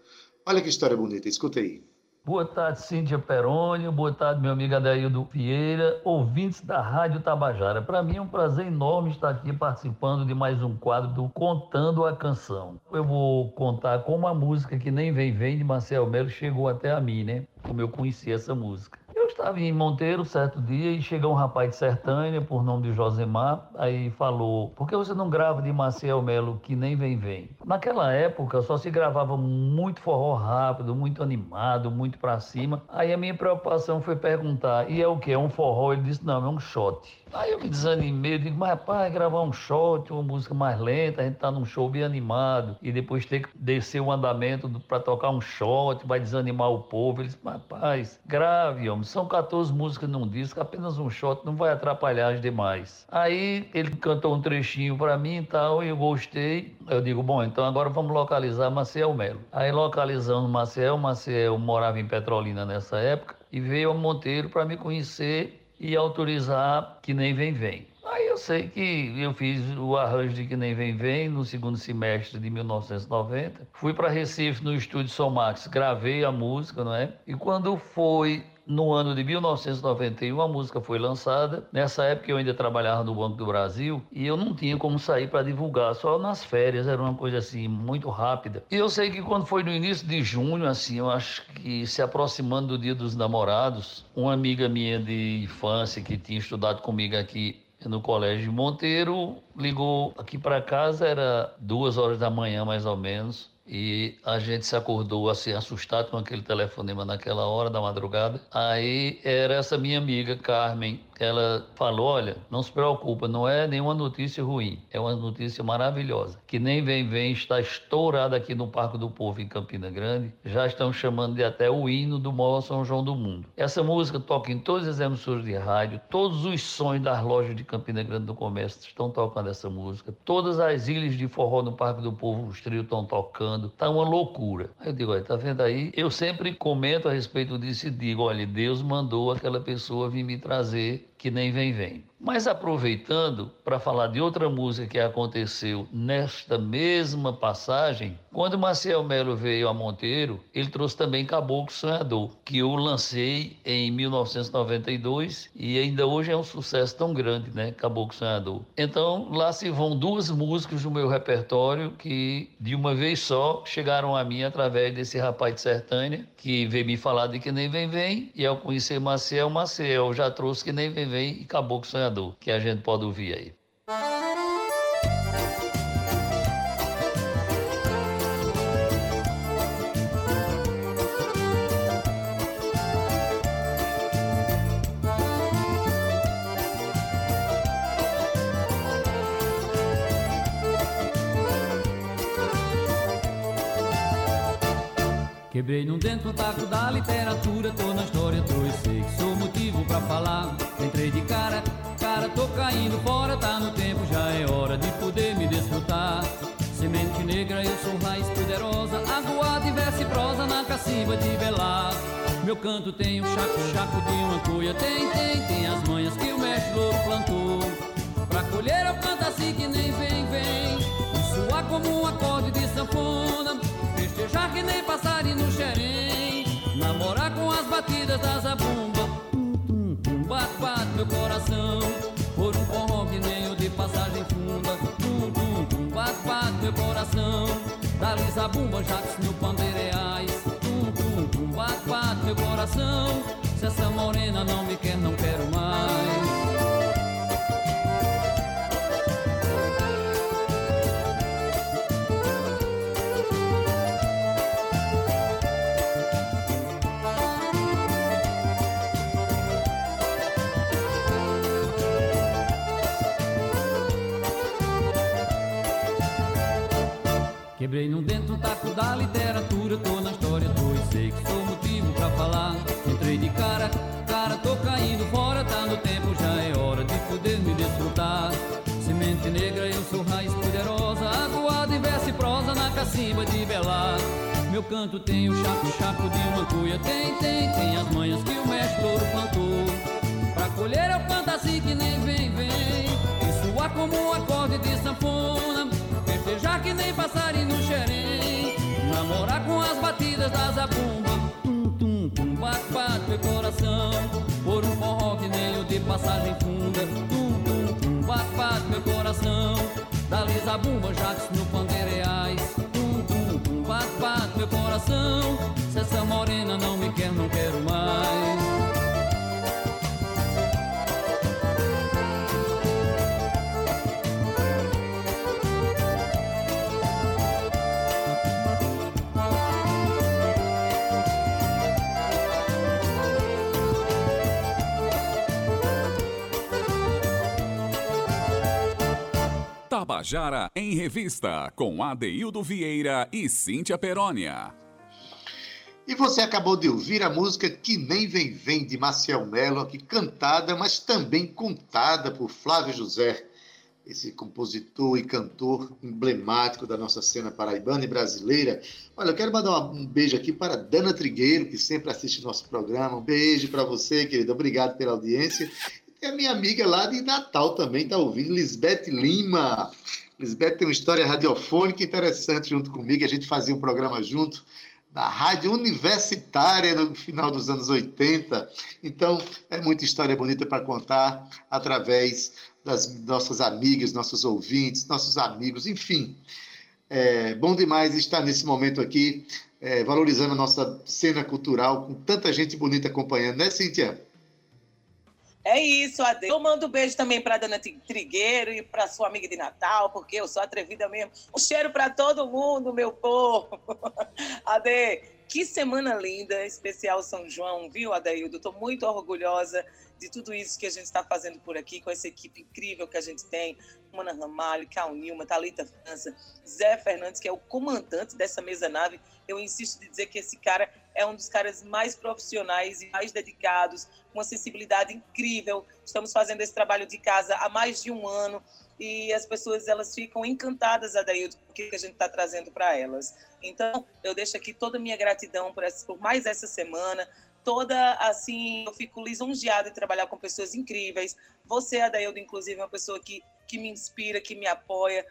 Olha que história bonita, escuta aí. Boa tarde, Cíntia Perônio. Boa tarde, meu amigo Adaildo Vieira, ouvintes da Rádio Tabajara. Para mim é um prazer enorme estar aqui participando de mais um quadro do Contando a Canção. Eu vou contar como a música que nem vem vem de Marcel Melo chegou até a mim, né? Como eu conheci essa música. Estava em Monteiro certo dia e chegou um rapaz de Sertânia, por nome de Josemar, aí falou: por que você não grava de Marcel Melo que nem vem vem? Naquela época só se gravava muito forró rápido, muito animado, muito pra cima. Aí a minha preocupação foi perguntar: e é o que? É um forró? Ele disse: não, é um shot. Aí eu me desanimei, digo, mas rapaz, gravar um shot, uma música mais lenta, a gente tá num show bem animado, e depois ter que descer o andamento para tocar um shot, vai desanimar o povo. Ele disse, mas rapaz, grave, homem, são 14 músicas num disco, apenas um shot não vai atrapalhar as demais. Aí ele cantou um trechinho para mim e tal, e eu gostei. Eu digo, bom, então agora vamos localizar Maciel Melo. Aí localizando Maciel, Maciel morava em Petrolina nessa época, e veio a Monteiro para me conhecer e autorizar que nem vem vem. Aí eu sei que eu fiz o arranjo de que nem vem vem no segundo semestre de 1990. Fui para Recife no estúdio Somax, gravei a música, não é? E quando foi no ano de 1991 a música foi lançada. Nessa época eu ainda trabalhava no Banco do Brasil e eu não tinha como sair para divulgar, só nas férias, era uma coisa assim muito rápida. E eu sei que quando foi no início de junho, assim, eu acho que se aproximando do Dia dos Namorados, uma amiga minha de infância que tinha estudado comigo aqui no colégio Monteiro ligou aqui para casa, era duas horas da manhã mais ou menos. E a gente se acordou assim, assustado com aquele telefonema naquela hora da madrugada. Aí era essa minha amiga, Carmen. Ela falou: Olha, não se preocupa, não é nenhuma notícia ruim, é uma notícia maravilhosa. Que nem vem, vem, está estourada aqui no Parque do Povo, em Campina Grande. Já estão chamando de até o hino do maior São João do mundo. Essa música toca em todas as emissoras de rádio, todos os sons das lojas de Campina Grande do Comércio estão tocando essa música. Todas as ilhas de forró no Parque do Povo, os trios estão tocando. Tá uma loucura. Aí eu digo, olha, tá vendo aí? Eu sempre comento a respeito disso e digo, olha, Deus mandou aquela pessoa vir me trazer que nem vem, vem. Mas aproveitando para falar de outra música que aconteceu nesta mesma passagem, quando Marcel Melo veio a Monteiro, ele trouxe também Caboclo Sonhador, que eu lancei em 1992 e ainda hoje é um sucesso tão grande, né? Caboclo Sonhador. Então lá se vão duas músicas do meu repertório que de uma vez só chegaram a mim através desse rapaz de Sertânia que veio me falar de que nem vem vem e ao conhecer Marcel, Marcel já trouxe que nem vem vem e Caboclo Sonhador que a gente pode ouvir aí. Quebrei num dentro taco da literatura, tô na história, e que sou motivo pra falar. Entrei de cara, tô caindo fora, tá no tempo, já é hora de poder me desfrutar. Semente negra, eu sou raiz poderosa, aguada e verso e prosa na cacimba de velar. Meu canto tem um chaco, chaco de uma cuia, tem, tem, tem as manhas que o mestre louco plantou. Pra colher eu canto assim que nem vem, vem, suar como um acorde de sanfona. Festejar que nem passarinho xerém Namorar com as batidas da zabumba Tum, tum, bate meu coração Por um forró que nem o de passagem funda Tum, tum, tum, bate, bate meu coração Dali zabumba, jatos no pandeireais Tum, tum, tum, bate, bate meu coração Se essa morena não me quer, não quero mais Quebrei num dentro taco da literatura, tô na história, tô e sei que sou motivo pra falar. Entrei de cara, cara, tô caindo fora, tá no tempo, já é hora de poder me desfrutar. Semente negra, eu sou raiz poderosa, aguada em verso e prosa na cacimba de belar. Meu canto tem o chaco, chaco de uma cuia, tem, tem, tem as manhas que o mestre ouro plantou. Pra colher eu canto assim que nem vem, vem, e suar como um acorde de sanfona. Festejar que nem passarinho no xerém. Namorar com as batidas da zabumba Tum, tum, tum, bate, bate meu coração. Por um forró que nem o de passagem funda. Tum, tum, tum, bate, bate meu coração. Dali zabumba, jatos no pandeireais Tum, tum, tum, bate, bate meu coração. Se essa morena não me quer, não quero mais Tabajara em Revista, com Adeildo Vieira e Cíntia Perónia. E você acabou de ouvir a música Que Nem Vem Vem, de Marcel Mello, aqui cantada, mas também contada por Flávio José, esse compositor e cantor emblemático da nossa cena paraibana e brasileira. Olha, eu quero mandar um beijo aqui para Dana Trigueiro, que sempre assiste nosso programa. Um beijo para você, querida. Obrigado pela audiência. E a minha amiga lá de Natal também está ouvindo, Lisbeth Lima. Lisbeth tem uma história radiofônica interessante junto comigo. A gente fazia um programa junto na rádio universitária no final dos anos 80. Então, é muita história bonita para contar através das nossas amigas, nossos ouvintes, nossos amigos, enfim. É bom demais estar nesse momento aqui, é, valorizando a nossa cena cultural, com tanta gente bonita acompanhando, né, Cíntia? É isso, Ade. Eu mando um beijo também para Dona Trigueiro e para sua amiga de Natal, porque eu sou atrevida mesmo. Um cheiro para todo mundo, meu povo. Ade, que semana linda, especial São João, viu, Adaildo? Estou muito orgulhosa de tudo isso que a gente está fazendo por aqui, com essa equipe incrível que a gente tem. Mana Ramalho, Cal Nilma, Thalita França, Zé Fernandes, que é o comandante dessa mesa nave. Eu insisto de dizer que esse cara é um dos caras mais profissionais e mais dedicados, com uma sensibilidade incrível. Estamos fazendo esse trabalho de casa há mais de um ano e as pessoas elas ficam encantadas, Adaildo, o que a gente está trazendo para elas. Então, eu deixo aqui toda a minha gratidão por, essa, por mais essa semana, toda assim, eu fico lisonjeada em trabalhar com pessoas incríveis. Você, Adaildo, inclusive, é uma pessoa que, que me inspira, que me apoia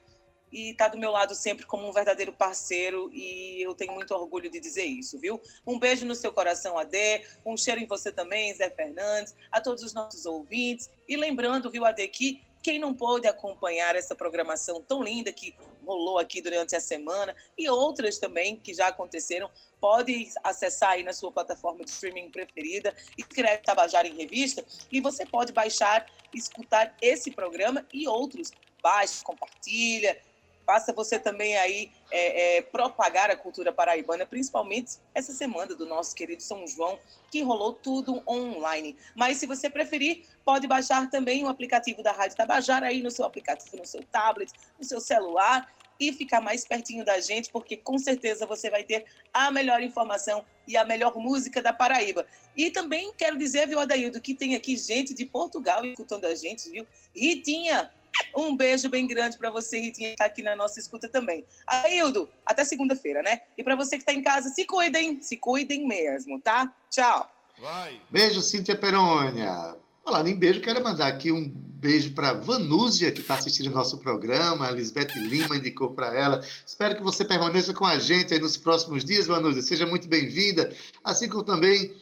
e está do meu lado sempre como um verdadeiro parceiro e eu tenho muito orgulho de dizer isso, viu? Um beijo no seu coração, Ade, um cheiro em você também, Zé Fernandes, a todos os nossos ouvintes e lembrando, viu, Ade, que quem não pôde acompanhar essa programação tão linda que rolou aqui durante a semana e outras também que já aconteceram, pode acessar aí na sua plataforma de streaming preferida, escreve Tabajara em Revista e você pode baixar, escutar esse programa e outros. Baixe, compartilha, faça você também aí é, é, propagar a cultura paraibana, principalmente essa semana do nosso querido São João, que rolou tudo online. Mas se você preferir, pode baixar também o aplicativo da Rádio Tabajara aí no seu aplicativo, no seu tablet, no seu celular e ficar mais pertinho da gente, porque com certeza você vai ter a melhor informação e a melhor música da Paraíba. E também quero dizer, viu, Adaildo, que tem aqui gente de Portugal escutando a gente, viu? Ritinha, um beijo bem grande para você, Ritinha, que está aqui na nossa escuta também. Aildo, até segunda-feira, né? E para você que está em casa, se cuidem, se cuidem mesmo, tá? Tchau. Vai. Beijo, Cíntia Perônia. Falando em beijo, quero mandar aqui um beijo para Vanúzia, que está assistindo o nosso programa. A Lisbeth Lima indicou para ela. Espero que você permaneça com a gente aí nos próximos dias, Vanúzia. Seja muito bem-vinda. Assim como também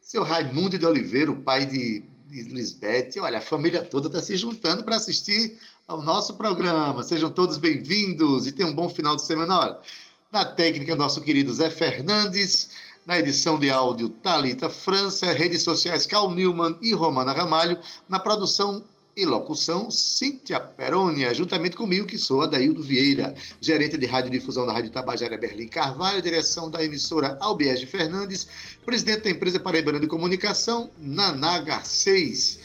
seu Raimundo de Oliveira, o pai de Lisbeth. Olha, a família toda está se juntando para assistir ao nosso programa. Sejam todos bem-vindos e tenham um bom final de semana. Olha, na técnica, nosso querido Zé Fernandes. Na edição de áudio, Talita França. Redes sociais, Cal Newman e Romana Ramalho. Na produção, e locução, Cíntia Perônia, juntamente comigo, que sou Adaildo Vieira, gerente de radiodifusão da Rádio Tabajara Berlim Carvalho, direção da emissora Albiege Fernandes, presidente da empresa Paraibana de Comunicação, Nanaga 6.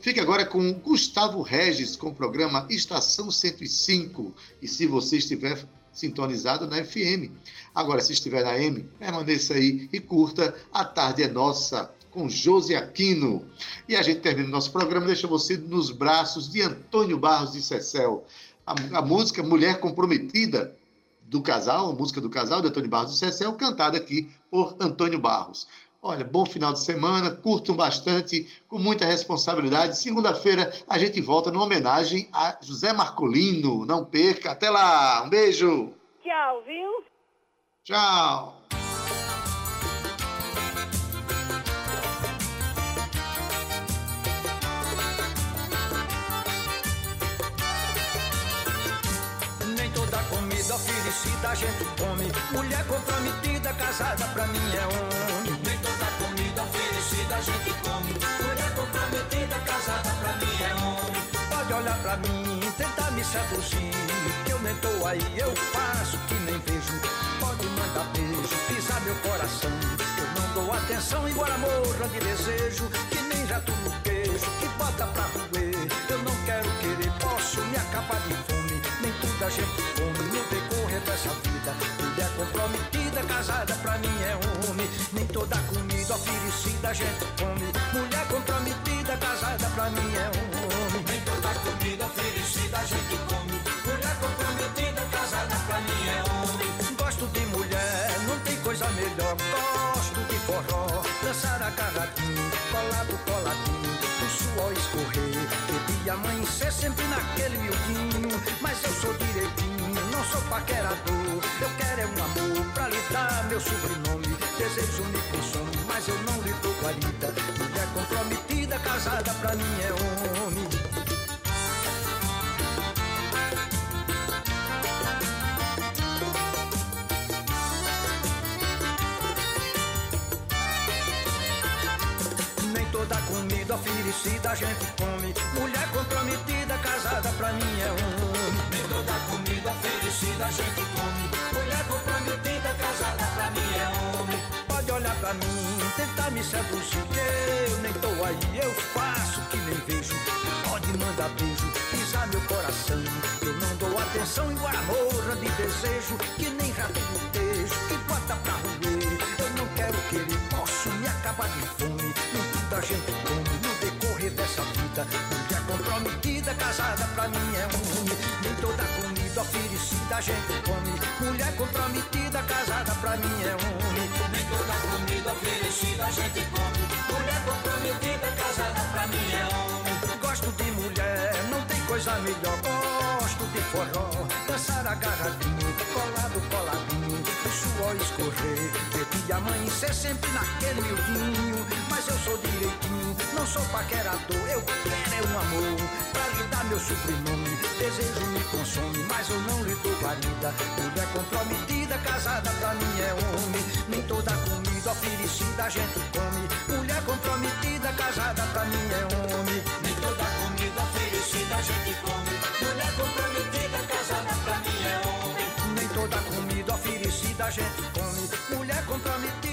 Fique agora com Gustavo Regis, com o programa Estação 105. E se você estiver sintonizado na FM. Agora, se estiver na M, permaneça aí e curta A Tarde é Nossa com Josi Aquino. E a gente termina o nosso programa, deixa você nos braços de Antônio Barros de Cecel. A, a música Mulher Comprometida do casal, a música do casal de Antônio Barros de Cecel, cantada aqui por Antônio Barros. Olha, bom final de semana, curtam bastante, com muita responsabilidade. Segunda-feira a gente volta numa homenagem a José Marcolino. Não perca. Até lá. Um beijo. Tchau, viu? Tchau. Oferecida a gente come. Mulher comprometida, casada pra mim é homem. Nem toda comida oferecida a gente come. Mulher comprometida, casada pra mim é homem. Pode olhar pra mim, tentar me seduzir. Que eu nem tô aí, eu faço que nem vejo. Pode mandar beijo, pisar meu coração. Eu não dou atenção, embora morra de desejo. Que nem jato no queijo, que bota pra roer. Eu não quero querer, posso me acabar de fome. Nem tudo a gente come dessa vida. Mulher comprometida, casada pra mim é homem. Nem toda comida oferecida a gente come. Mulher comprometida, casada pra mim é homem. Nem toda comida oferecida a gente come. Mulher comprometida, casada pra mim é homem. Gosto de mulher, não tem coisa melhor. Gosto de forró, dançar agarradinho, colado, coladinho, o suor escorrer. Bebi amanhecer sempre naquele miudinho, mas eu sou paquerador. Eu quero é um amor pra lhe dar meu sobrenome. Desejo me consome, mas eu não lhe dou guarida. Mulher comprometida, casada pra mim é homem. Oferecida a gente come. Mulher comprometida, casada pra mim é homem. Nem toda comida oferecida a gente come. Mulher comprometida, casada pra mim é homem. Pode olhar pra mim, tentar me seduzir. Eu nem tô aí, eu faço que nem vejo. Pode mandar beijo, pisar meu coração. Eu não dou atenção, embora morra de desejo. Que nem rato no beijo, que bota pra pra mim é homem. Nem toda comida oferecida a gente come. Mulher comprometida, casada pra mim é homem. Nem toda comida oferecida a gente come. Mulher comprometida, casada pra mim é homem. Gosto de mulher, não tem coisa melhor. Gosto de forró, dançar agarradinho, colado, coladinho, o suor escorrer. Ver dia amanhecer sempre naquele miudinho. Mas eu sou direitinho, não sou paquerador. Eu quero é um amor pra lhe dar meu sobrenome. Desejo me consome, mas eu não lhe dou guarida. Mulher comprometida, casada pra mim é homem. Nem toda comida oferecida a gente mim é